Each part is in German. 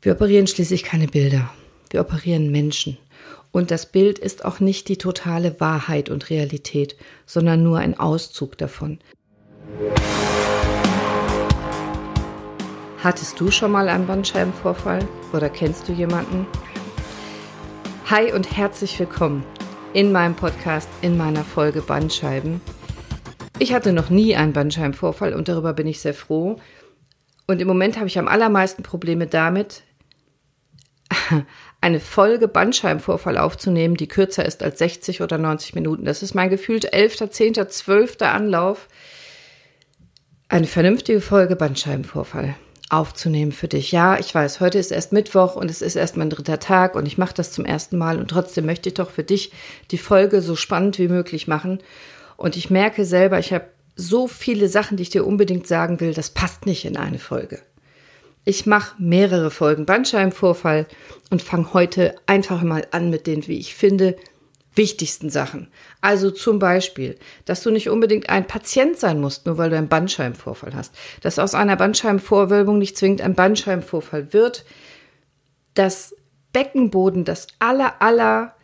Wir operieren schließlich keine Bilder. Wir operieren Menschen. Und das Bild ist auch nicht die totale Wahrheit und Realität, sondern nur ein Auszug davon. Hattest du schon mal einen Bandscheibenvorfall oder kennst du jemanden? Hi und herzlich willkommen in meinem Podcast, in meiner Folge Bandscheiben. Ich hatte noch nie einen Bandscheibenvorfall und darüber bin ich sehr froh. Und im Moment habe ich am allermeisten Probleme damit, eine Folge Bandscheibenvorfall aufzunehmen, die kürzer ist als 60 oder 90 Minuten. Das ist mein gefühlt 11., 10., 12. Anlauf, eine vernünftige Folge Bandscheibenvorfall aufzunehmen für dich. Ja, ich weiß, heute ist erst Mittwoch und es ist erst mein dritter Tag und ich mache das zum ersten Mal und trotzdem möchte ich doch für dich die Folge so spannend wie möglich machen. Und ich merke selber, ich habe so viele Sachen, die ich dir unbedingt sagen will, das passt nicht in eine Folge. Ich mache mehrere Folgen Bandscheibenvorfall und fange heute einfach mal an mit den, wie ich finde, wichtigsten Sachen. Also zum Beispiel, dass du nicht unbedingt ein Patient sein musst, nur weil du einen Bandscheibenvorfall hast. Dass aus einer Bandscheibenvorwölbung nicht zwingend ein Bandscheibenvorfall wird. Dass Beckenboden das aller, aller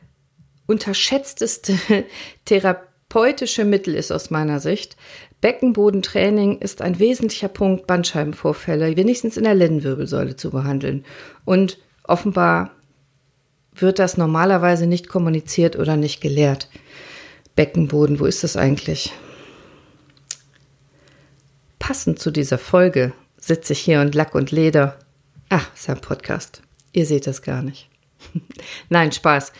unterschätzteste therapeutische Mittel ist aus meiner Sicht. Beckenbodentraining ist ein wesentlicher Punkt, Bandscheibenvorfälle wenigstens in der Lendenwirbelsäule zu behandeln. Und offenbar wird das normalerweise nicht kommuniziert oder nicht gelehrt. Beckenboden, wo ist das eigentlich? Passend zu dieser Folge sitze ich hier und Lack und Leder. Ach, ist ein Podcast. Ihr seht das gar nicht. Nein, Spaß.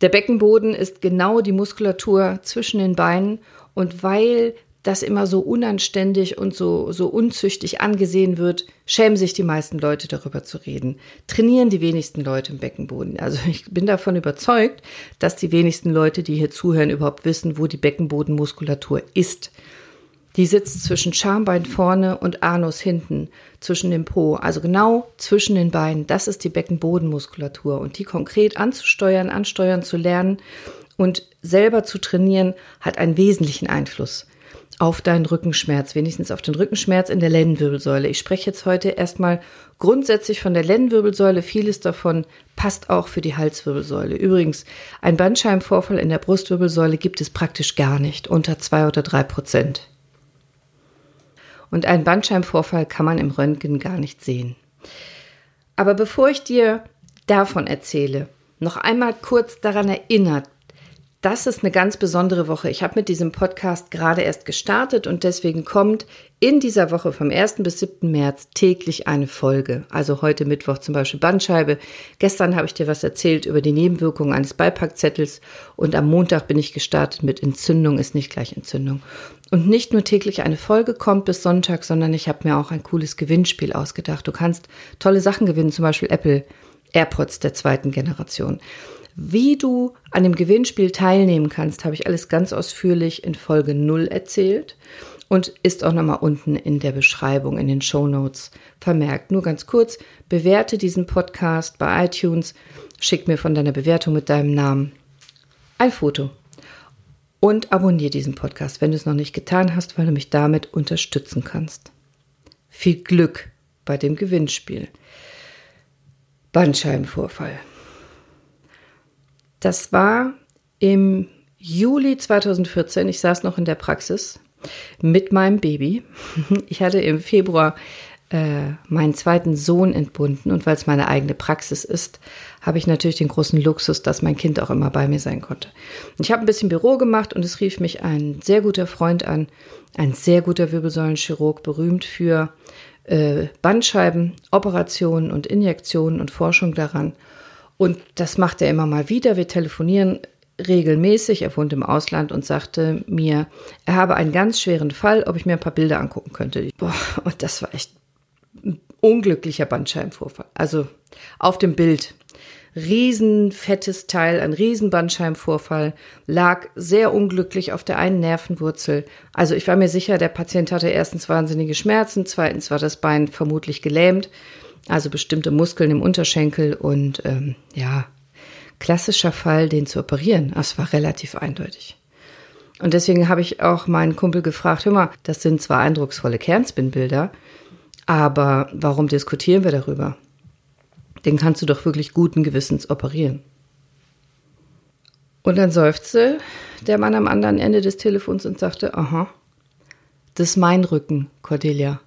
Der Beckenboden ist genau die Muskulatur zwischen den Beinen und weil das immer so unanständig und so, so unzüchtig angesehen wird, schämen sich die meisten Leute darüber zu reden. Trainieren die wenigsten Leute im Beckenboden. Also ich bin davon überzeugt, dass die wenigsten Leute, die hier zuhören, überhaupt wissen, wo die Beckenbodenmuskulatur ist. Die sitzt zwischen Schambein vorne und Anus hinten, zwischen dem Po, also genau zwischen den Beinen. Das ist die Beckenbodenmuskulatur. Und die konkret anzusteuern, ansteuern zu lernen und selber zu trainieren, hat einen wesentlichen Einfluss auf deinen Rückenschmerz, wenigstens auf den Rückenschmerz in der Lendenwirbelsäule. Ich spreche jetzt heute erstmal grundsätzlich von der Lendenwirbelsäule. Vieles davon passt auch für die Halswirbelsäule. Übrigens, ein Bandscheibenvorfall in der Brustwirbelsäule gibt es praktisch gar nicht, unter zwei oder drei Prozent. Und einen Bandscheibenvorfall kann man im Röntgen gar nicht sehen. Aber bevor ich dir davon erzähle, noch einmal kurz daran erinnert, das ist eine ganz besondere Woche. Ich habe mit diesem Podcast gerade erst gestartet und deswegen kommt in dieser Woche vom 1. bis 7. März täglich eine Folge. Also heute Mittwoch zum Beispiel Bandscheibe. Gestern habe ich dir was erzählt über die Nebenwirkungen eines Beipackzettels und am Montag bin ich gestartet mit Entzündung ist nicht gleich Entzündung. Und nicht nur täglich eine Folge kommt bis Sonntag, sondern ich habe mir auch ein cooles Gewinnspiel ausgedacht. Du kannst tolle Sachen gewinnen, zum Beispiel Apple AirPods der zweiten Generation. Wie du an dem Gewinnspiel teilnehmen kannst, habe ich alles ganz ausführlich in Folge 0 erzählt und ist auch nochmal unten in der Beschreibung, in den Show Notes vermerkt. Nur ganz kurz, bewerte diesen Podcast bei iTunes, schick mir von deiner Bewertung mit deinem Namen ein Foto und abonniere diesen Podcast, wenn du es noch nicht getan hast, weil du mich damit unterstützen kannst. Viel Glück bei dem Gewinnspiel. Bandscheibenvorfall. Das war im Juli 2014. Ich saß noch in der Praxis mit meinem Baby. Ich hatte im Februar äh, meinen zweiten Sohn entbunden und weil es meine eigene Praxis ist, habe ich natürlich den großen Luxus, dass mein Kind auch immer bei mir sein konnte. Ich habe ein bisschen Büro gemacht und es rief mich ein sehr guter Freund an, ein sehr guter Wirbelsäulenchirurg, berühmt für äh, Bandscheiben, Operationen und Injektionen und Forschung daran. Und das macht er immer mal wieder. Wir telefonieren regelmäßig. Er wohnt im Ausland und sagte mir, er habe einen ganz schweren Fall, ob ich mir ein paar Bilder angucken könnte. Boah, und das war echt ein unglücklicher Bandscheibenvorfall. Also auf dem Bild. Riesenfettes Teil, ein Riesenbandscheibenvorfall, lag sehr unglücklich auf der einen Nervenwurzel. Also ich war mir sicher, der Patient hatte erstens wahnsinnige Schmerzen, zweitens war das Bein vermutlich gelähmt also bestimmte Muskeln im Unterschenkel und ähm, ja, klassischer Fall, den zu operieren. Das war relativ eindeutig. Und deswegen habe ich auch meinen Kumpel gefragt, hör mal, das sind zwar eindrucksvolle Kernspinbilder, aber warum diskutieren wir darüber? Den kannst du doch wirklich guten Gewissens operieren. Und dann seufzte der Mann am anderen Ende des Telefons und sagte, aha, das ist mein Rücken, Cordelia.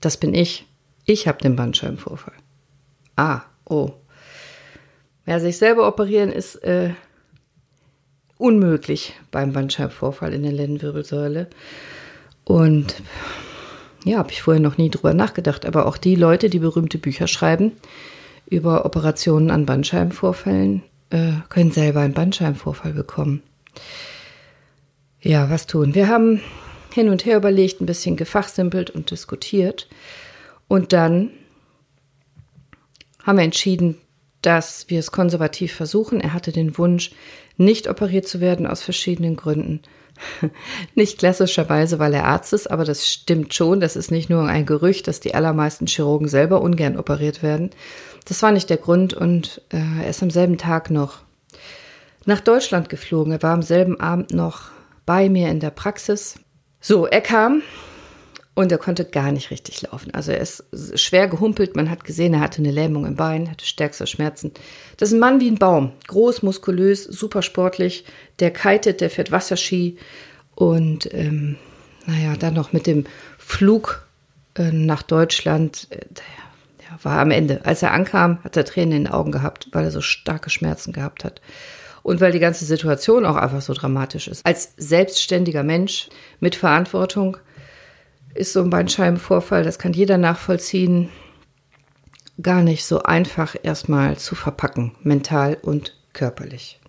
Das bin ich. Ich habe den Bandscheibenvorfall. Ah, oh. Ja, sich selber operieren ist äh, unmöglich beim Bandscheibenvorfall in der Lendenwirbelsäule. Und ja, habe ich vorher noch nie drüber nachgedacht. Aber auch die Leute, die berühmte Bücher schreiben über Operationen an Bandscheibenvorfällen, äh, können selber einen Bandscheibenvorfall bekommen. Ja, was tun? Wir haben hin und her überlegt, ein bisschen gefachsimpelt und diskutiert. Und dann haben wir entschieden, dass wir es konservativ versuchen. Er hatte den Wunsch, nicht operiert zu werden aus verschiedenen Gründen. Nicht klassischerweise, weil er Arzt ist, aber das stimmt schon. Das ist nicht nur ein Gerücht, dass die allermeisten Chirurgen selber ungern operiert werden. Das war nicht der Grund und äh, er ist am selben Tag noch nach Deutschland geflogen. Er war am selben Abend noch bei mir in der Praxis. So, er kam und er konnte gar nicht richtig laufen. Also er ist schwer gehumpelt. Man hat gesehen, er hatte eine Lähmung im Bein, hatte stärkste Schmerzen. Das ist ein Mann wie ein Baum. Groß, muskulös, super sportlich. Der kitet, der fährt Wasserski. Und ähm, naja, dann noch mit dem Flug äh, nach Deutschland. Äh, der, war am Ende. Als er ankam, hat er Tränen in den Augen gehabt, weil er so starke Schmerzen gehabt hat. Und weil die ganze Situation auch einfach so dramatisch ist. Als selbstständiger Mensch mit Verantwortung ist so ein Bandscheibenvorfall, das kann jeder nachvollziehen, gar nicht so einfach erstmal zu verpacken, mental und körperlich.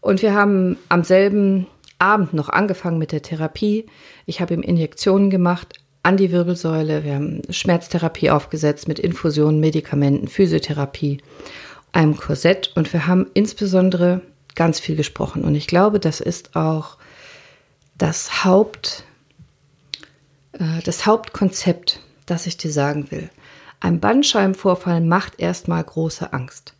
Und wir haben am selben Abend noch angefangen mit der Therapie. Ich habe ihm Injektionen gemacht an die Wirbelsäule. Wir haben Schmerztherapie aufgesetzt mit Infusionen, Medikamenten, Physiotherapie, einem Korsett. Und wir haben insbesondere ganz viel gesprochen. Und ich glaube, das ist auch das Haupt, das Hauptkonzept, das ich dir sagen will. Ein Bandscheibenvorfall macht erstmal große Angst.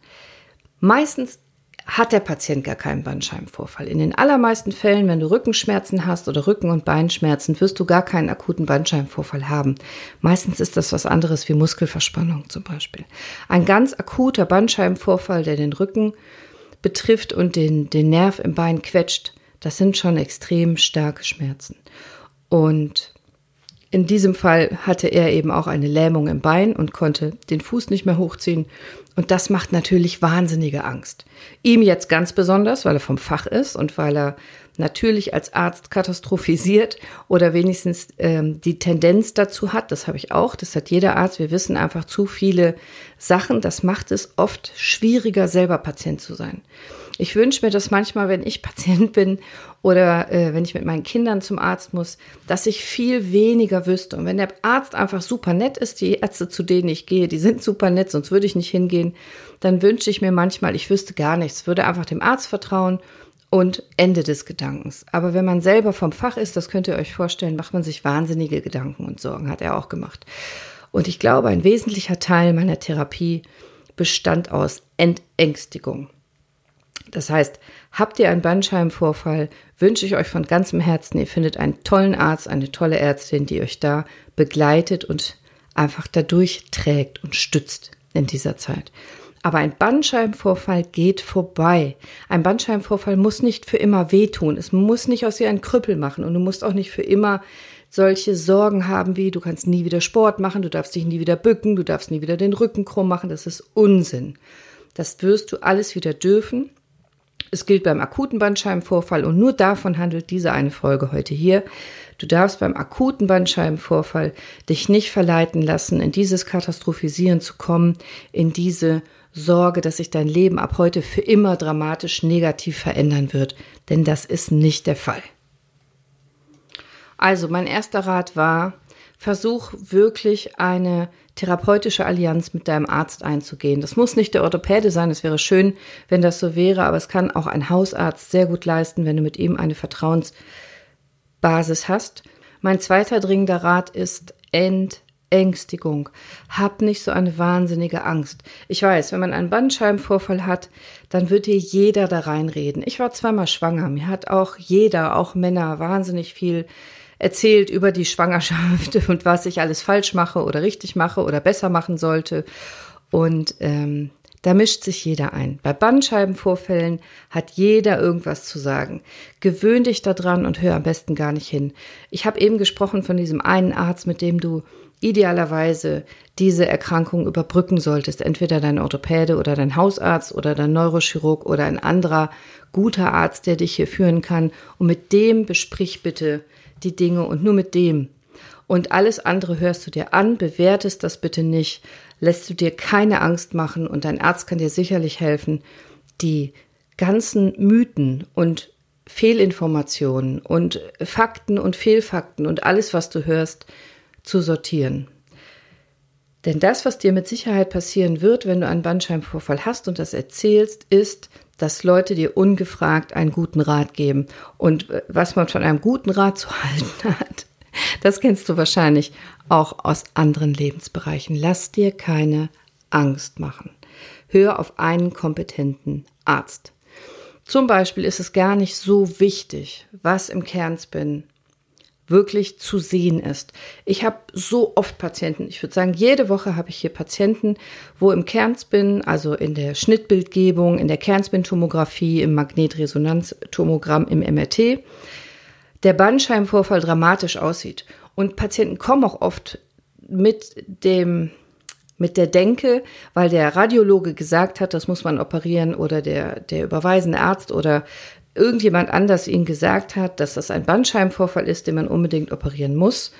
Meistens hat der Patient gar keinen Bandscheibenvorfall. In den allermeisten Fällen, wenn du Rückenschmerzen hast oder Rücken- und Beinschmerzen, wirst du gar keinen akuten Bandscheibenvorfall haben. Meistens ist das was anderes wie Muskelverspannung zum Beispiel. Ein ganz akuter Bandscheibenvorfall, der den Rücken betrifft und den, den Nerv im Bein quetscht, das sind schon extrem starke Schmerzen. Und in diesem Fall hatte er eben auch eine Lähmung im Bein und konnte den Fuß nicht mehr hochziehen. Und das macht natürlich wahnsinnige Angst. Ihm jetzt ganz besonders, weil er vom Fach ist und weil er natürlich als Arzt katastrophisiert oder wenigstens ähm, die Tendenz dazu hat. Das habe ich auch. Das hat jeder Arzt. Wir wissen einfach zu viele Sachen. Das macht es oft schwieriger, selber Patient zu sein. Ich wünsche mir das manchmal, wenn ich Patient bin oder äh, wenn ich mit meinen Kindern zum Arzt muss, dass ich viel weniger wüsste. Und wenn der Arzt einfach super nett ist, die Ärzte, zu denen ich gehe, die sind super nett, sonst würde ich nicht hingehen, dann wünsche ich mir manchmal, ich wüsste gar nichts, würde einfach dem Arzt vertrauen und Ende des Gedankens. Aber wenn man selber vom Fach ist, das könnt ihr euch vorstellen, macht man sich wahnsinnige Gedanken und Sorgen, hat er auch gemacht. Und ich glaube, ein wesentlicher Teil meiner Therapie bestand aus Entängstigung. Das heißt, habt ihr einen Bandscheibenvorfall, wünsche ich euch von ganzem Herzen, ihr findet einen tollen Arzt, eine tolle Ärztin, die euch da begleitet und einfach dadurch trägt und stützt in dieser Zeit. Aber ein Bandscheibenvorfall geht vorbei. Ein Bandscheibenvorfall muss nicht für immer wehtun. Es muss nicht aus dir einen Krüppel machen und du musst auch nicht für immer solche Sorgen haben wie, du kannst nie wieder Sport machen, du darfst dich nie wieder bücken, du darfst nie wieder den Rücken krumm machen. Das ist Unsinn. Das wirst du alles wieder dürfen. Es gilt beim akuten Bandscheibenvorfall und nur davon handelt diese eine Folge heute hier. Du darfst beim akuten Bandscheibenvorfall dich nicht verleiten lassen, in dieses Katastrophisieren zu kommen, in diese Sorge, dass sich dein Leben ab heute für immer dramatisch negativ verändern wird, denn das ist nicht der Fall. Also mein erster Rat war, versuch wirklich eine therapeutische Allianz mit deinem Arzt einzugehen. Das muss nicht der Orthopäde sein, es wäre schön, wenn das so wäre, aber es kann auch ein Hausarzt sehr gut leisten, wenn du mit ihm eine Vertrauensbasis hast. Mein zweiter dringender Rat ist Entängstigung. Hab nicht so eine wahnsinnige Angst. Ich weiß, wenn man einen Bandscheibenvorfall hat, dann wird dir jeder da reinreden. Ich war zweimal schwanger. Mir hat auch jeder, auch Männer, wahnsinnig viel erzählt über die Schwangerschaft und was ich alles falsch mache oder richtig mache oder besser machen sollte. Und ähm, da mischt sich jeder ein. Bei Bandscheibenvorfällen hat jeder irgendwas zu sagen. Gewöhn dich daran und hör am besten gar nicht hin. Ich habe eben gesprochen von diesem einen Arzt, mit dem du idealerweise diese Erkrankung überbrücken solltest. Entweder dein Orthopäde oder dein Hausarzt oder dein Neurochirurg oder ein anderer guter Arzt, der dich hier führen kann. Und mit dem besprich bitte die Dinge und nur mit dem. Und alles andere hörst du dir an, bewertest das bitte nicht, lässt du dir keine Angst machen und dein Arzt kann dir sicherlich helfen, die ganzen Mythen und Fehlinformationen und Fakten und Fehlfakten und alles, was du hörst, zu sortieren. Denn das, was dir mit Sicherheit passieren wird, wenn du einen Bandscheibenvorfall hast und das erzählst, ist, dass Leute dir ungefragt einen guten Rat geben. Und äh, was man von einem guten Rat zu halten hat, das kennst du wahrscheinlich auch aus anderen Lebensbereichen. Lass dir keine Angst machen. Hör auf einen kompetenten Arzt. Zum Beispiel ist es gar nicht so wichtig, was im Kernspin wirklich zu sehen ist. Ich habe so oft Patienten, ich würde sagen, jede Woche habe ich hier Patienten, wo im Kernspin, also in der Schnittbildgebung, in der Kernspintomographie, im Magnetresonanztomogramm, im MRT, der Bandscheibenvorfall dramatisch aussieht. Und Patienten kommen auch oft mit dem mit der Denke, weil der Radiologe gesagt hat, das muss man operieren oder der, der überweisende Arzt oder irgendjemand anders ihnen gesagt hat, dass das ein Bandscheibenvorfall ist, den man unbedingt operieren muss.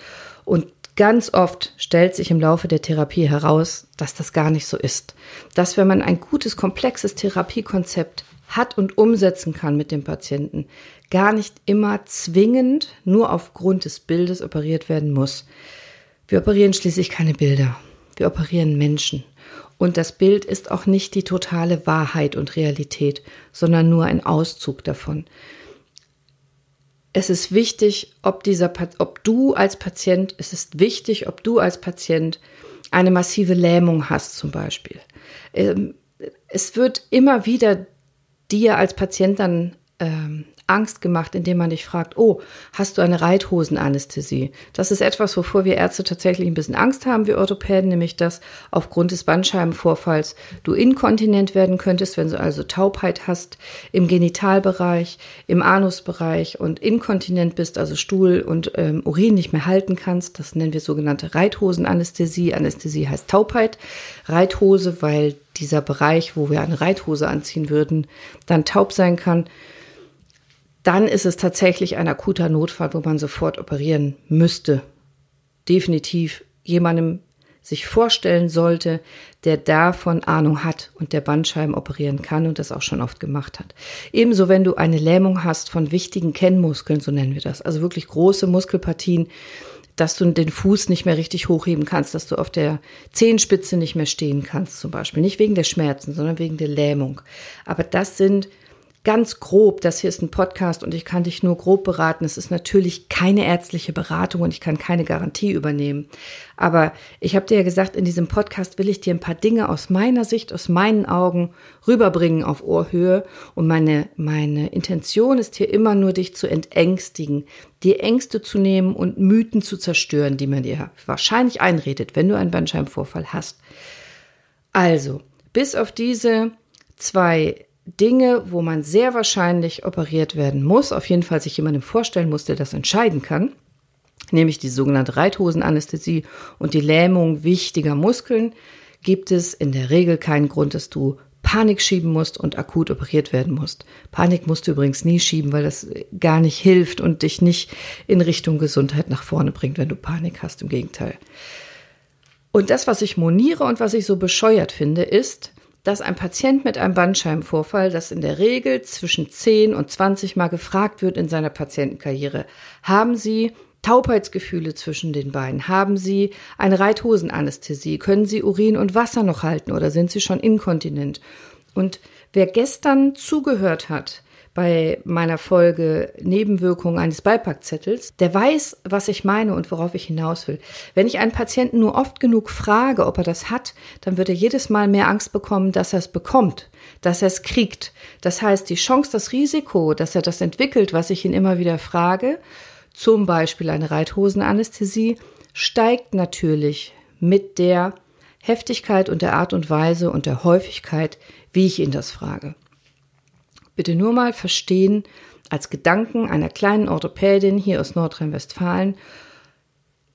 Und ganz oft stellt sich im Laufe der Therapie heraus, dass das gar nicht so ist. Dass wenn man ein gutes, komplexes Therapiekonzept hat und umsetzen kann mit dem Patienten, gar nicht immer zwingend nur aufgrund des Bildes operiert werden muss. Wir operieren schließlich keine Bilder. Wir operieren Menschen. Und das Bild ist auch nicht die totale Wahrheit und Realität, sondern nur ein Auszug davon. Es ist wichtig, ob dieser, ob du als Patient, es ist wichtig, ob du als Patient eine massive Lähmung hast zum Beispiel. Ähm, es wird immer wieder dir als Patient dann ähm, Angst gemacht, indem man dich fragt, oh, hast du eine Reithosenanästhesie? Das ist etwas, wovor wir Ärzte tatsächlich ein bisschen Angst haben, wir Orthopäden, nämlich dass aufgrund des Bandscheibenvorfalls du inkontinent werden könntest, wenn du also Taubheit hast im Genitalbereich, im Anusbereich und inkontinent bist, also Stuhl und ähm, Urin nicht mehr halten kannst. Das nennen wir sogenannte Reithosenanästhesie. Anästhesie heißt Taubheit. Reithose, weil dieser Bereich, wo wir eine Reithose anziehen würden, dann taub sein kann dann ist es tatsächlich ein akuter Notfall, wo man sofort operieren müsste. Definitiv jemandem sich vorstellen sollte, der davon Ahnung hat und der Bandscheiben operieren kann und das auch schon oft gemacht hat. Ebenso, wenn du eine Lähmung hast von wichtigen Kennmuskeln, so nennen wir das, also wirklich große Muskelpartien, dass du den Fuß nicht mehr richtig hochheben kannst, dass du auf der Zehenspitze nicht mehr stehen kannst, zum Beispiel. Nicht wegen der Schmerzen, sondern wegen der Lähmung. Aber das sind ganz grob, das hier ist ein Podcast und ich kann dich nur grob beraten. Es ist natürlich keine ärztliche Beratung und ich kann keine Garantie übernehmen. Aber ich habe dir ja gesagt, in diesem Podcast will ich dir ein paar Dinge aus meiner Sicht, aus meinen Augen rüberbringen auf Ohrhöhe. Und meine, meine Intention ist hier immer nur, dich zu entängstigen, dir Ängste zu nehmen und Mythen zu zerstören, die man dir wahrscheinlich einredet, wenn du einen Bandscheibenvorfall hast. Also, bis auf diese zwei Dinge, wo man sehr wahrscheinlich operiert werden muss, auf jeden Fall sich jemandem vorstellen muss, der das entscheiden kann, nämlich die sogenannte Reithosenanästhesie und die Lähmung wichtiger Muskeln, gibt es in der Regel keinen Grund, dass du Panik schieben musst und akut operiert werden musst. Panik musst du übrigens nie schieben, weil das gar nicht hilft und dich nicht in Richtung Gesundheit nach vorne bringt, wenn du Panik hast. Im Gegenteil. Und das, was ich moniere und was ich so bescheuert finde, ist, dass ein Patient mit einem Bandscheibenvorfall, das in der Regel zwischen 10 und 20 Mal gefragt wird in seiner Patientenkarriere, haben Sie Taubheitsgefühle zwischen den Beinen? Haben Sie eine Reithosenanästhesie? Können Sie Urin und Wasser noch halten oder sind Sie schon inkontinent? Und wer gestern zugehört hat, bei meiner Folge Nebenwirkungen eines Beipackzettels, der weiß, was ich meine und worauf ich hinaus will. Wenn ich einen Patienten nur oft genug frage, ob er das hat, dann wird er jedes Mal mehr Angst bekommen, dass er es bekommt, dass er es kriegt. Das heißt, die Chance, das Risiko, dass er das entwickelt, was ich ihn immer wieder frage, zum Beispiel eine Reithosenanästhesie, steigt natürlich mit der Heftigkeit und der Art und Weise und der Häufigkeit, wie ich ihn das frage. Bitte nur mal verstehen, als Gedanken einer kleinen Orthopädin hier aus Nordrhein-Westfalen.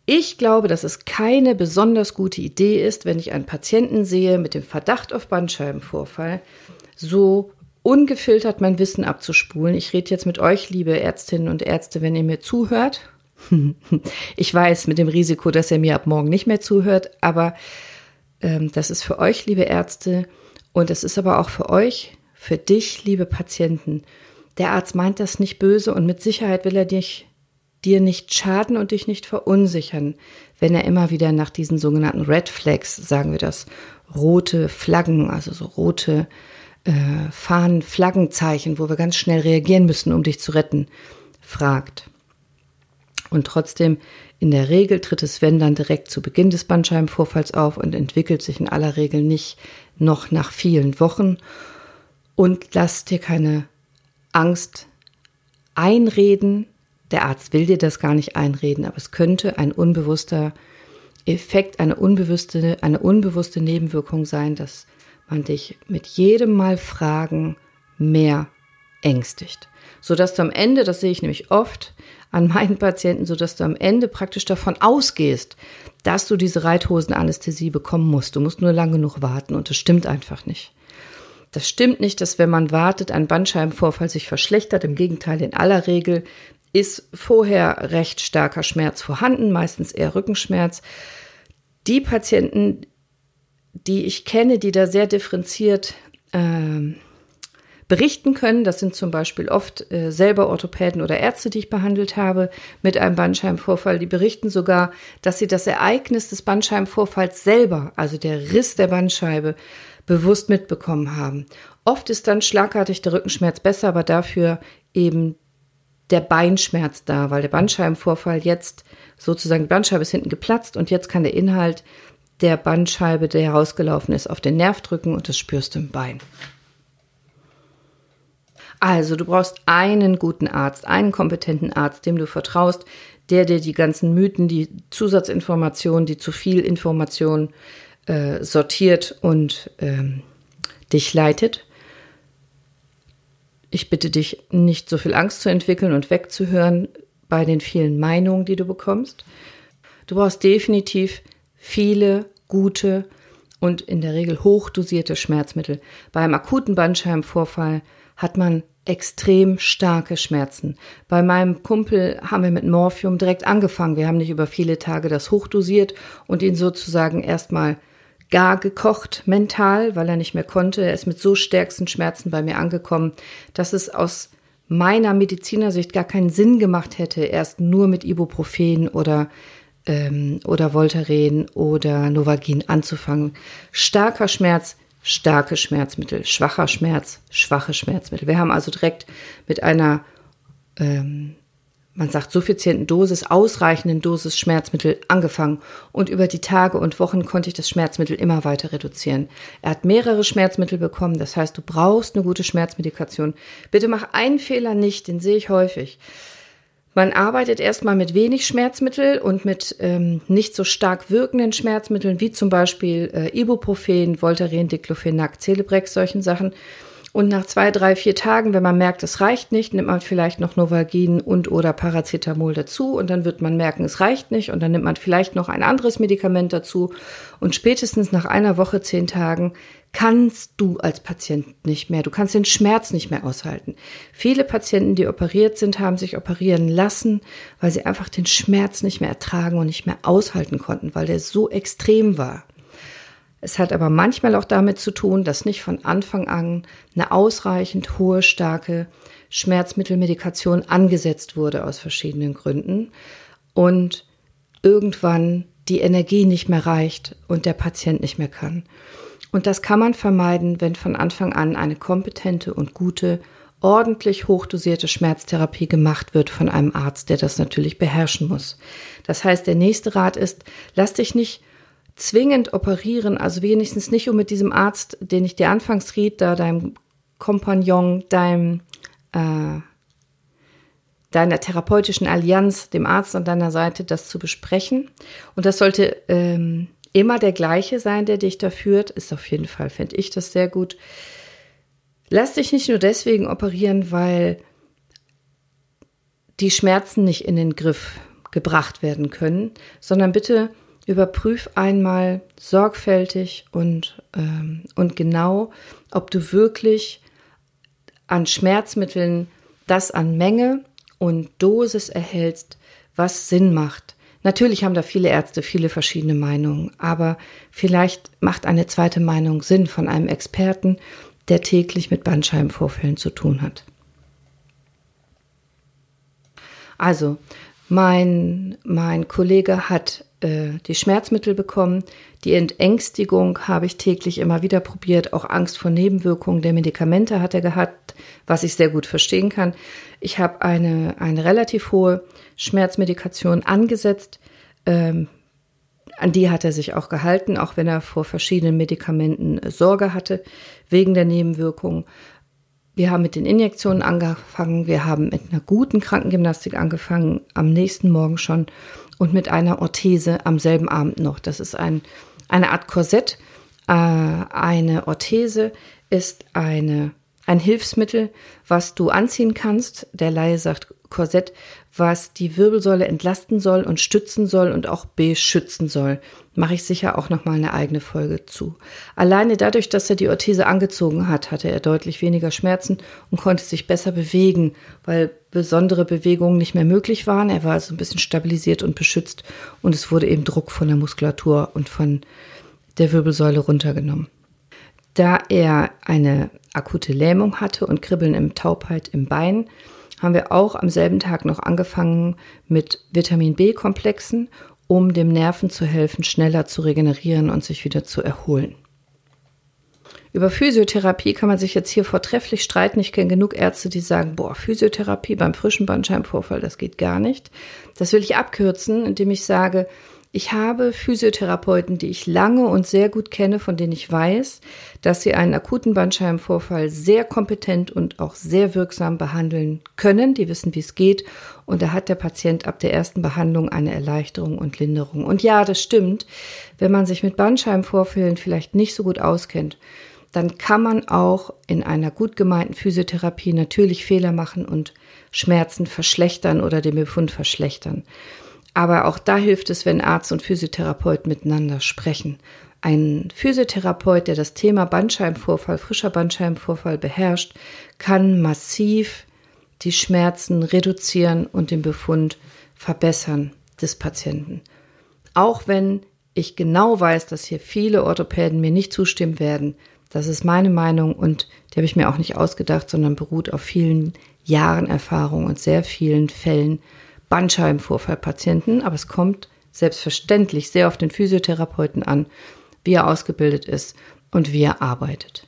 Ich glaube, dass es keine besonders gute Idee ist, wenn ich einen Patienten sehe mit dem Verdacht auf Bandscheibenvorfall, so ungefiltert mein Wissen abzuspulen. Ich rede jetzt mit euch, liebe Ärztinnen und Ärzte, wenn ihr mir zuhört. Ich weiß, mit dem Risiko, dass er mir ab morgen nicht mehr zuhört, aber ähm, das ist für euch, liebe Ärzte, und es ist aber auch für euch, für dich, liebe Patienten. Der Arzt meint das nicht böse und mit Sicherheit will er dich, dir nicht schaden und dich nicht verunsichern, wenn er immer wieder nach diesen sogenannten Red Flags, sagen wir das, rote Flaggen, also so rote äh, Fahnen, Flaggenzeichen, wo wir ganz schnell reagieren müssen, um dich zu retten, fragt. Und trotzdem, in der Regel tritt es, wenn dann direkt zu Beginn des Bandscheibenvorfalls auf und entwickelt sich in aller Regel nicht noch nach vielen Wochen. Und lass dir keine Angst einreden. Der Arzt will dir das gar nicht einreden, aber es könnte ein unbewusster Effekt, eine unbewusste, eine unbewusste Nebenwirkung sein, dass man dich mit jedem Mal Fragen mehr ängstigt. Sodass du am Ende, das sehe ich nämlich oft an meinen Patienten, sodass du am Ende praktisch davon ausgehst, dass du diese Reithosenanästhesie bekommen musst. Du musst nur lang genug warten und das stimmt einfach nicht. Das stimmt nicht, dass wenn man wartet, ein Bandscheibenvorfall sich verschlechtert. Im Gegenteil, in aller Regel ist vorher recht starker Schmerz vorhanden, meistens eher Rückenschmerz. Die Patienten, die ich kenne, die da sehr differenziert äh, berichten können, das sind zum Beispiel oft äh, selber Orthopäden oder Ärzte, die ich behandelt habe mit einem Bandscheibenvorfall, die berichten sogar, dass sie das Ereignis des Bandscheibenvorfalls selber, also der Riss der Bandscheibe, bewusst mitbekommen haben. Oft ist dann schlagartig der Rückenschmerz besser, aber dafür eben der Beinschmerz da, weil der Bandscheibenvorfall jetzt sozusagen die Bandscheibe ist hinten geplatzt und jetzt kann der Inhalt der Bandscheibe, der herausgelaufen ist, auf den Nerv drücken und das spürst du im Bein. Also, du brauchst einen guten Arzt, einen kompetenten Arzt, dem du vertraust, der dir die ganzen Mythen, die Zusatzinformationen, die zu viel Informationen äh, sortiert und ähm, dich leitet. Ich bitte dich, nicht so viel Angst zu entwickeln und wegzuhören bei den vielen Meinungen, die du bekommst. Du brauchst definitiv viele gute und in der Regel hochdosierte Schmerzmittel. Beim akuten Bandscheibenvorfall hat man extrem starke Schmerzen. Bei meinem Kumpel haben wir mit Morphium direkt angefangen. Wir haben nicht über viele Tage das hochdosiert und ihn sozusagen erstmal gar gekocht mental, weil er nicht mehr konnte. Er ist mit so stärksten Schmerzen bei mir angekommen, dass es aus meiner Medizinersicht gar keinen Sinn gemacht hätte, erst nur mit Ibuprofen oder ähm, oder Voltaren oder Novagin anzufangen. Starker Schmerz, starke Schmerzmittel, schwacher Schmerz, schwache Schmerzmittel. Wir haben also direkt mit einer ähm, man sagt, suffizienten Dosis, ausreichenden Dosis Schmerzmittel angefangen und über die Tage und Wochen konnte ich das Schmerzmittel immer weiter reduzieren. Er hat mehrere Schmerzmittel bekommen, das heißt, du brauchst eine gute Schmerzmedikation. Bitte mach einen Fehler nicht, den sehe ich häufig. Man arbeitet erstmal mit wenig Schmerzmittel und mit ähm, nicht so stark wirkenden Schmerzmitteln, wie zum Beispiel äh, Ibuprofen, Voltaren, Diclofenac, Celebrex, solchen Sachen. Und nach zwei, drei, vier Tagen, wenn man merkt, es reicht nicht, nimmt man vielleicht noch Novagin und oder Paracetamol dazu. Und dann wird man merken, es reicht nicht. Und dann nimmt man vielleicht noch ein anderes Medikament dazu. Und spätestens nach einer Woche, zehn Tagen kannst du als Patient nicht mehr, du kannst den Schmerz nicht mehr aushalten. Viele Patienten, die operiert sind, haben sich operieren lassen, weil sie einfach den Schmerz nicht mehr ertragen und nicht mehr aushalten konnten, weil der so extrem war. Es hat aber manchmal auch damit zu tun, dass nicht von Anfang an eine ausreichend hohe, starke Schmerzmittelmedikation angesetzt wurde aus verschiedenen Gründen und irgendwann die Energie nicht mehr reicht und der Patient nicht mehr kann. Und das kann man vermeiden, wenn von Anfang an eine kompetente und gute, ordentlich hochdosierte Schmerztherapie gemacht wird von einem Arzt, der das natürlich beherrschen muss. Das heißt, der nächste Rat ist, lass dich nicht zwingend operieren, also wenigstens nicht um mit diesem Arzt, den ich dir anfangs riet, da deinem Kompagnon, deinem, äh, deiner therapeutischen Allianz, dem Arzt an deiner Seite, das zu besprechen. Und das sollte ähm, immer der gleiche sein, der dich da führt. Ist auf jeden Fall, finde ich das sehr gut. Lass dich nicht nur deswegen operieren, weil die Schmerzen nicht in den Griff gebracht werden können, sondern bitte überprüf einmal sorgfältig und, ähm, und genau, ob du wirklich an Schmerzmitteln das an Menge und Dosis erhältst, was Sinn macht. Natürlich haben da viele Ärzte viele verschiedene Meinungen, aber vielleicht macht eine zweite Meinung Sinn von einem Experten, der täglich mit Bandscheibenvorfällen zu tun hat. Also, mein, mein Kollege hat äh, die Schmerzmittel bekommen. Die Entängstigung habe ich täglich immer wieder probiert. Auch Angst vor Nebenwirkungen der Medikamente hat er gehabt, was ich sehr gut verstehen kann. Ich habe eine, eine relativ hohe Schmerzmedikation angesetzt. Ähm, an die hat er sich auch gehalten, auch wenn er vor verschiedenen Medikamenten Sorge hatte, wegen der Nebenwirkungen. Wir haben mit den Injektionen angefangen, wir haben mit einer guten Krankengymnastik angefangen, am nächsten Morgen schon und mit einer Orthese am selben Abend noch. Das ist ein, eine Art Korsett. Äh, eine Orthese ist eine, ein Hilfsmittel, was du anziehen kannst. Der Laie sagt Korsett, was die Wirbelsäule entlasten soll und stützen soll und auch beschützen soll. Mache ich sicher auch noch mal eine eigene Folge zu. Alleine dadurch, dass er die Orthese angezogen hat, hatte er deutlich weniger Schmerzen und konnte sich besser bewegen, weil besondere Bewegungen nicht mehr möglich waren. Er war also ein bisschen stabilisiert und beschützt und es wurde eben Druck von der Muskulatur und von der Wirbelsäule runtergenommen. Da er eine akute Lähmung hatte und Kribbeln im Taubheit im Bein, haben wir auch am selben Tag noch angefangen mit Vitamin B-Komplexen, um dem Nerven zu helfen, schneller zu regenerieren und sich wieder zu erholen. Über Physiotherapie kann man sich jetzt hier vortrefflich streiten. Ich kenne genug Ärzte, die sagen, boah, Physiotherapie beim frischen Bandscheibenvorfall, das geht gar nicht. Das will ich abkürzen, indem ich sage, ich habe Physiotherapeuten, die ich lange und sehr gut kenne, von denen ich weiß, dass sie einen akuten Bandscheibenvorfall sehr kompetent und auch sehr wirksam behandeln können. Die wissen, wie es geht. Und da hat der Patient ab der ersten Behandlung eine Erleichterung und Linderung. Und ja, das stimmt. Wenn man sich mit Bandscheibenvorfällen vielleicht nicht so gut auskennt, dann kann man auch in einer gut gemeinten Physiotherapie natürlich Fehler machen und Schmerzen verschlechtern oder den Befund verschlechtern. Aber auch da hilft es, wenn Arzt und Physiotherapeut miteinander sprechen. Ein Physiotherapeut, der das Thema Bandscheibenvorfall, frischer Bandscheibenvorfall beherrscht, kann massiv die Schmerzen reduzieren und den Befund verbessern des Patienten. Auch wenn ich genau weiß, dass hier viele Orthopäden mir nicht zustimmen werden, das ist meine Meinung und die habe ich mir auch nicht ausgedacht, sondern beruht auf vielen Jahren Erfahrung und sehr vielen Fällen Bandscheibenvorfallpatienten, aber es kommt selbstverständlich sehr auf den Physiotherapeuten an, wie er ausgebildet ist und wie er arbeitet.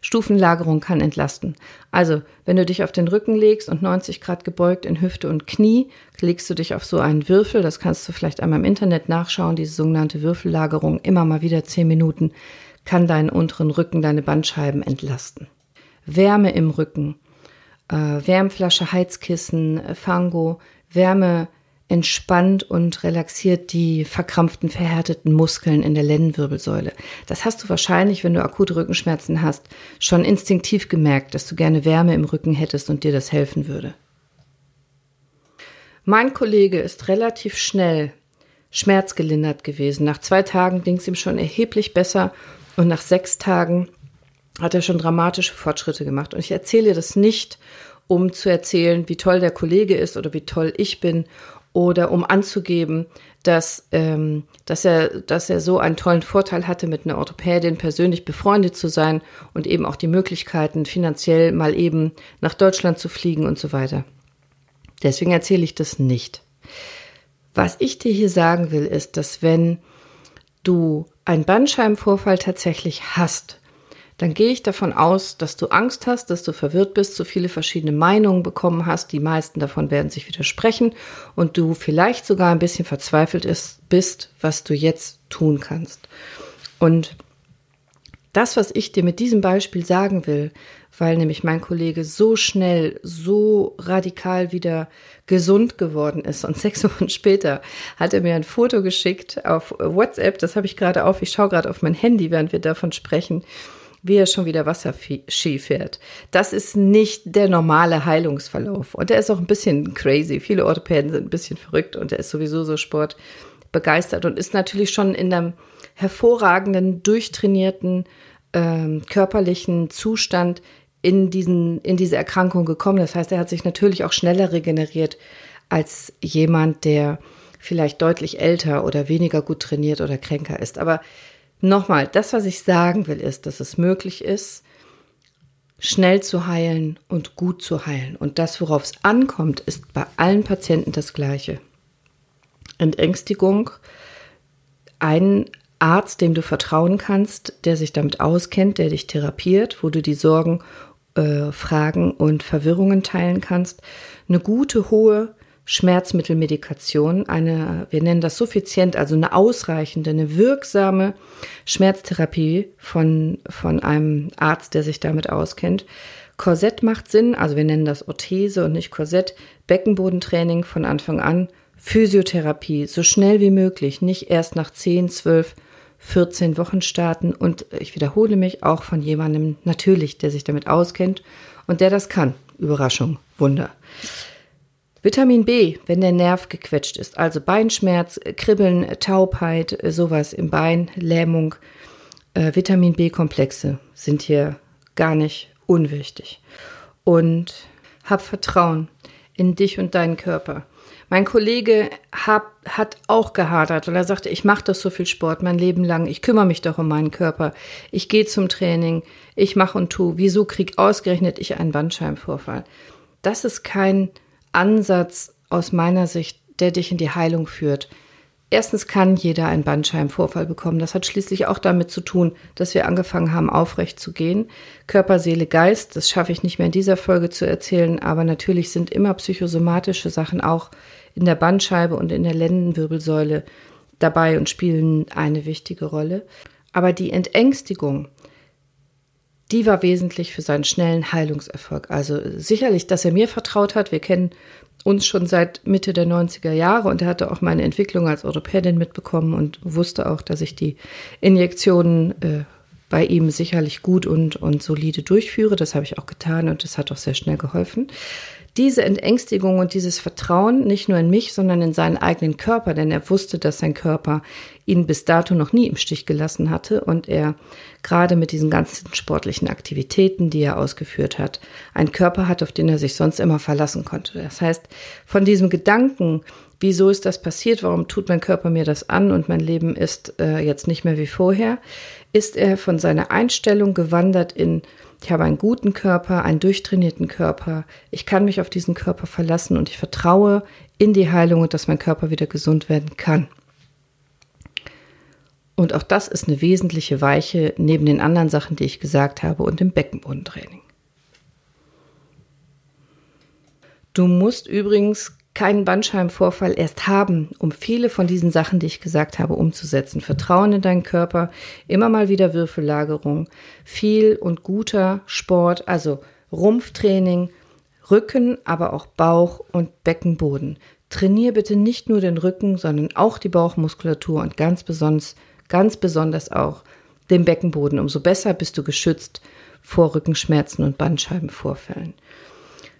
Stufenlagerung kann entlasten. Also, wenn du dich auf den Rücken legst und 90 Grad gebeugt in Hüfte und Knie, legst du dich auf so einen Würfel. Das kannst du vielleicht einmal im Internet nachschauen, diese sogenannte Würfellagerung. Immer mal wieder 10 Minuten kann deinen unteren Rücken, deine Bandscheiben entlasten. Wärme im Rücken Wärmflasche, Heizkissen, äh, Fango, Wärme entspannt und relaxiert die verkrampften, verhärteten Muskeln in der Lendenwirbelsäule. Das hast du wahrscheinlich, wenn du akute Rückenschmerzen hast, schon instinktiv gemerkt, dass du gerne Wärme im Rücken hättest und dir das helfen würde. Mein Kollege ist relativ schnell schmerzgelindert gewesen. Nach zwei Tagen ging es ihm schon erheblich besser und nach sechs Tagen hat er schon dramatische Fortschritte gemacht. Und ich erzähle das nicht, um zu erzählen, wie toll der Kollege ist oder wie toll ich bin oder um anzugeben, dass, ähm, dass, er, dass er so einen tollen Vorteil hatte, mit einer Orthopädin persönlich befreundet zu sein und eben auch die Möglichkeiten, finanziell mal eben nach Deutschland zu fliegen und so weiter. Deswegen erzähle ich das nicht. Was ich dir hier sagen will, ist, dass wenn du einen Bandscheibenvorfall tatsächlich hast dann gehe ich davon aus, dass du Angst hast, dass du verwirrt bist, so viele verschiedene Meinungen bekommen hast. Die meisten davon werden sich widersprechen und du vielleicht sogar ein bisschen verzweifelt ist, bist, was du jetzt tun kannst. Und Das, was ich dir mit diesem Beispiel sagen will, weil nämlich mein Kollege so schnell, so radikal wieder gesund geworden ist. Und sechs Wochen später hat er mir ein Foto geschickt auf WhatsApp. Das habe ich gerade auf. Ich schaue gerade auf mein Handy, während wir davon sprechen, wie er schon wieder Wasserski fährt. Das ist nicht der normale Heilungsverlauf. Und er ist auch ein bisschen crazy. Viele Orthopäden sind ein bisschen verrückt und er ist sowieso so sportbegeistert und ist natürlich schon in einem hervorragenden, durchtrainierten, ähm, körperlichen Zustand in, diesen, in diese Erkrankung gekommen. Das heißt, er hat sich natürlich auch schneller regeneriert als jemand, der vielleicht deutlich älter oder weniger gut trainiert oder kränker ist. Aber nochmal, das, was ich sagen will, ist, dass es möglich ist, schnell zu heilen und gut zu heilen. Und das, worauf es ankommt, ist bei allen Patienten das Gleiche. Entängstigung, ein Arzt, dem du vertrauen kannst, der sich damit auskennt, der dich therapiert, wo du die Sorgen äh, Fragen und Verwirrungen teilen kannst. Eine gute, hohe Schmerzmittelmedikation, eine, wir nennen das suffizient, also eine ausreichende, eine wirksame Schmerztherapie von, von einem Arzt, der sich damit auskennt. Korsett macht Sinn, also wir nennen das Orthese und nicht Korsett. Beckenbodentraining von Anfang an. Physiotherapie, so schnell wie möglich, nicht erst nach 10, 12, 14 Wochen starten und ich wiederhole mich auch von jemandem natürlich, der sich damit auskennt und der das kann. Überraschung, Wunder. Vitamin B, wenn der Nerv gequetscht ist, also Beinschmerz, Kribbeln, Taubheit, sowas im Bein, Lähmung, äh, Vitamin B-Komplexe sind hier gar nicht unwichtig. Und hab Vertrauen in dich und deinen Körper. Mein Kollege hab, hat auch gehadert, weil er sagte, ich mache doch so viel Sport mein Leben lang, ich kümmere mich doch um meinen Körper, ich gehe zum Training, ich mache und tu. Wieso krieg ausgerechnet ich einen Bandscheibenvorfall? Das ist kein Ansatz aus meiner Sicht, der dich in die Heilung führt. Erstens kann jeder einen Bandscheibenvorfall bekommen. Das hat schließlich auch damit zu tun, dass wir angefangen haben, aufrecht zu gehen. Körper, Seele, Geist, das schaffe ich nicht mehr in dieser Folge zu erzählen, aber natürlich sind immer psychosomatische Sachen auch in der Bandscheibe und in der Lendenwirbelsäule dabei und spielen eine wichtige Rolle. Aber die Entängstigung, die war wesentlich für seinen schnellen Heilungserfolg. Also sicherlich, dass er mir vertraut hat. Wir kennen uns schon seit Mitte der 90er Jahre und er hatte auch meine Entwicklung als Orthopädin mitbekommen und wusste auch, dass ich die Injektionen äh, bei ihm sicherlich gut und, und solide durchführe. Das habe ich auch getan und das hat auch sehr schnell geholfen diese Entängstigung und dieses Vertrauen nicht nur in mich, sondern in seinen eigenen Körper, denn er wusste, dass sein Körper ihn bis dato noch nie im Stich gelassen hatte und er gerade mit diesen ganzen sportlichen Aktivitäten, die er ausgeführt hat, einen Körper hat, auf den er sich sonst immer verlassen konnte. Das heißt, von diesem Gedanken, wieso ist das passiert, warum tut mein Körper mir das an und mein Leben ist äh, jetzt nicht mehr wie vorher, ist er von seiner Einstellung gewandert in ich habe einen guten Körper, einen durchtrainierten Körper. Ich kann mich auf diesen Körper verlassen und ich vertraue in die Heilung und dass mein Körper wieder gesund werden kann. Und auch das ist eine wesentliche Weiche neben den anderen Sachen, die ich gesagt habe und dem Beckenbodentraining. Du musst übrigens keinen Bandscheibenvorfall erst haben, um viele von diesen Sachen, die ich gesagt habe, umzusetzen. Vertrauen in deinen Körper, immer mal wieder Würfellagerung, viel und guter Sport, also Rumpftraining, Rücken, aber auch Bauch und Beckenboden. Trainier bitte nicht nur den Rücken, sondern auch die Bauchmuskulatur und ganz besonders, ganz besonders auch den Beckenboden. Umso besser bist du geschützt vor Rückenschmerzen und Bandscheibenvorfällen.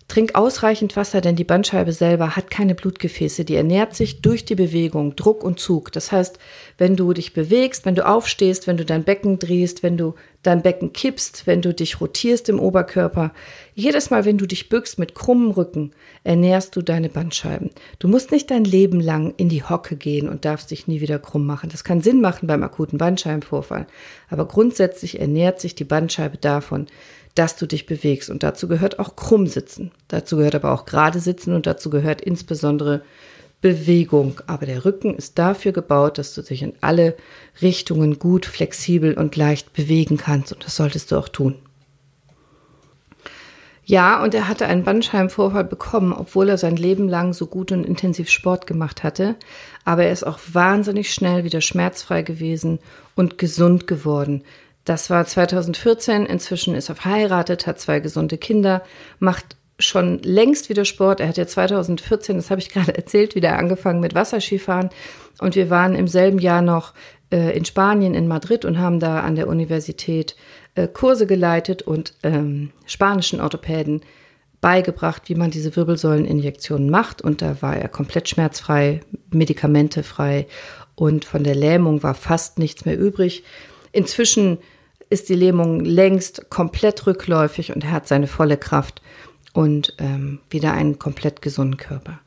Trink ausreichend Wasser, denn die Bandscheibe selber hat keine Blutgefäße. Die ernährt sich durch die Bewegung, Druck und Zug. Das heißt, wenn du dich bewegst, wenn du aufstehst, wenn du dein Becken drehst, wenn du dein Becken kippst, wenn du dich rotierst im Oberkörper, jedes Mal, wenn du dich bückst mit krummem Rücken, ernährst du deine Bandscheiben. Du musst nicht dein Leben lang in die Hocke gehen und darfst dich nie wieder krumm machen. Das kann Sinn machen beim akuten Bandscheibenvorfall. Aber grundsätzlich ernährt sich die Bandscheibe davon, dass du dich bewegst. Und dazu gehört auch krumm sitzen. Dazu gehört aber auch gerade sitzen und dazu gehört insbesondere Bewegung. Aber der Rücken ist dafür gebaut, dass du dich in alle Richtungen gut, flexibel und leicht bewegen kannst. Und das solltest du auch tun. Ja, und er hatte einen Bandscheibenvorfall bekommen, obwohl er sein Leben lang so gut und intensiv Sport gemacht hatte. Aber er ist auch wahnsinnig schnell wieder schmerzfrei gewesen und gesund geworden. Das war 2014. Inzwischen ist er verheiratet, hat zwei gesunde Kinder, macht schon längst wieder Sport. Er hat ja 2014, das habe ich gerade erzählt, wieder angefangen mit Wasserskifahren. Und wir waren im selben Jahr noch äh, in Spanien, in Madrid und haben da an der Universität äh, Kurse geleitet und ähm, spanischen Orthopäden beigebracht, wie man diese Wirbelsäuleninjektionen macht. Und da war er komplett schmerzfrei, medikamentefrei und von der Lähmung war fast nichts mehr übrig. Inzwischen ist die Lähmung längst komplett rückläufig und er hat seine volle Kraft und ähm, wieder einen komplett gesunden Körper.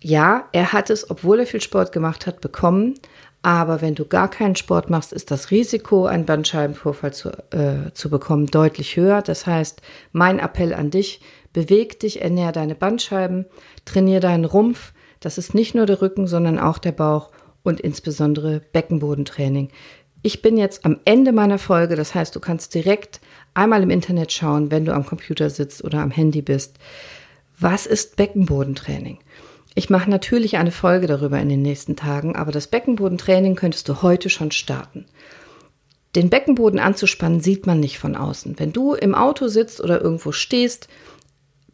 Ja, er hat es, obwohl er viel Sport gemacht hat, bekommen. Aber wenn du gar keinen Sport machst, ist das Risiko, einen Bandscheibenvorfall zu, äh, zu bekommen, deutlich höher. Das heißt, mein Appell an dich, beweg dich, ernähr deine Bandscheiben, trainier deinen Rumpf. Das ist nicht nur der Rücken, sondern auch der Bauch und insbesondere Beckenbodentraining. Ich bin jetzt am Ende meiner Folge, das heißt, du kannst direkt einmal im Internet schauen, wenn du am Computer sitzt oder am Handy bist. Was ist Beckenbodentraining? Ich mache natürlich eine Folge darüber in den nächsten Tagen, aber das Beckenbodentraining könntest du heute schon starten. Den Beckenboden anzuspannen sieht man nicht von außen. Wenn du im Auto sitzt oder irgendwo stehst,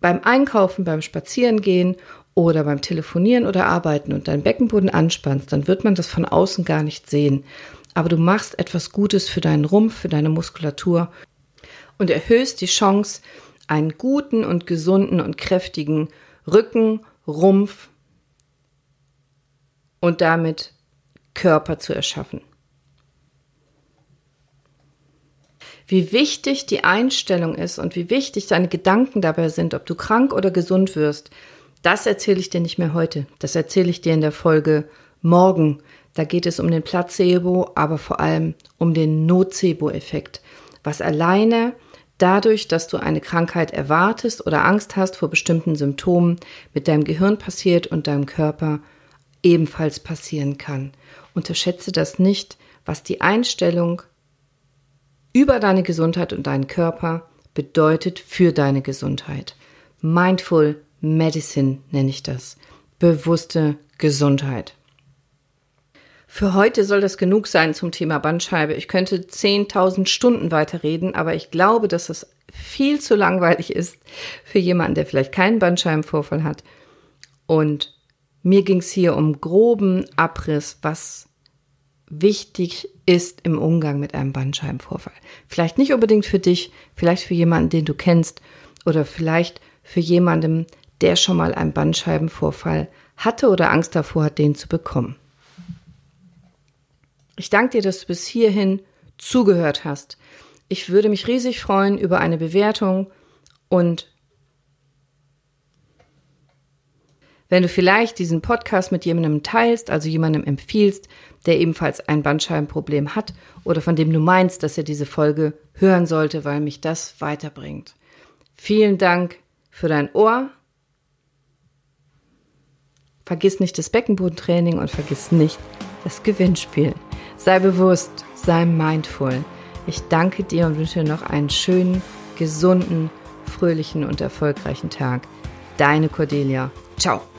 beim Einkaufen, beim Spazierengehen oder beim Telefonieren oder Arbeiten und deinen Beckenboden anspannst, dann wird man das von außen gar nicht sehen. Aber du machst etwas Gutes für deinen Rumpf, für deine Muskulatur und erhöhst die Chance, einen guten und gesunden und kräftigen Rücken, Rumpf und damit Körper zu erschaffen. Wie wichtig die Einstellung ist und wie wichtig deine Gedanken dabei sind, ob du krank oder gesund wirst, das erzähle ich dir nicht mehr heute. Das erzähle ich dir in der Folge morgen. Da geht es um den Placebo, aber vor allem um den Nocebo-Effekt, was alleine dadurch, dass du eine Krankheit erwartest oder Angst hast vor bestimmten Symptomen, mit deinem Gehirn passiert und deinem Körper ebenfalls passieren kann. Unterschätze das nicht, was die Einstellung über deine Gesundheit und deinen Körper bedeutet für deine Gesundheit. Mindful Medicine nenne ich das. Bewusste Gesundheit. Für heute soll das genug sein zum Thema Bandscheibe. Ich könnte 10.000 Stunden weiterreden, aber ich glaube, dass es viel zu langweilig ist für jemanden, der vielleicht keinen Bandscheibenvorfall hat. Und mir ging es hier um groben Abriss, was wichtig ist im Umgang mit einem Bandscheibenvorfall. Vielleicht nicht unbedingt für dich, vielleicht für jemanden, den du kennst oder vielleicht für jemanden, der schon mal einen Bandscheibenvorfall hatte oder Angst davor hat, den zu bekommen. Ich danke dir, dass du bis hierhin zugehört hast. Ich würde mich riesig freuen über eine Bewertung und Wenn du vielleicht diesen Podcast mit jemandem teilst, also jemandem empfiehlst, der ebenfalls ein Bandscheibenproblem hat oder von dem du meinst, dass er diese Folge hören sollte, weil mich das weiterbringt. Vielen Dank für dein Ohr. Vergiss nicht das Beckenbodentraining und vergiss nicht das Gewinnspiel. Sei bewusst, sei mindful. Ich danke dir und wünsche dir noch einen schönen, gesunden, fröhlichen und erfolgreichen Tag. Deine Cordelia. Ciao.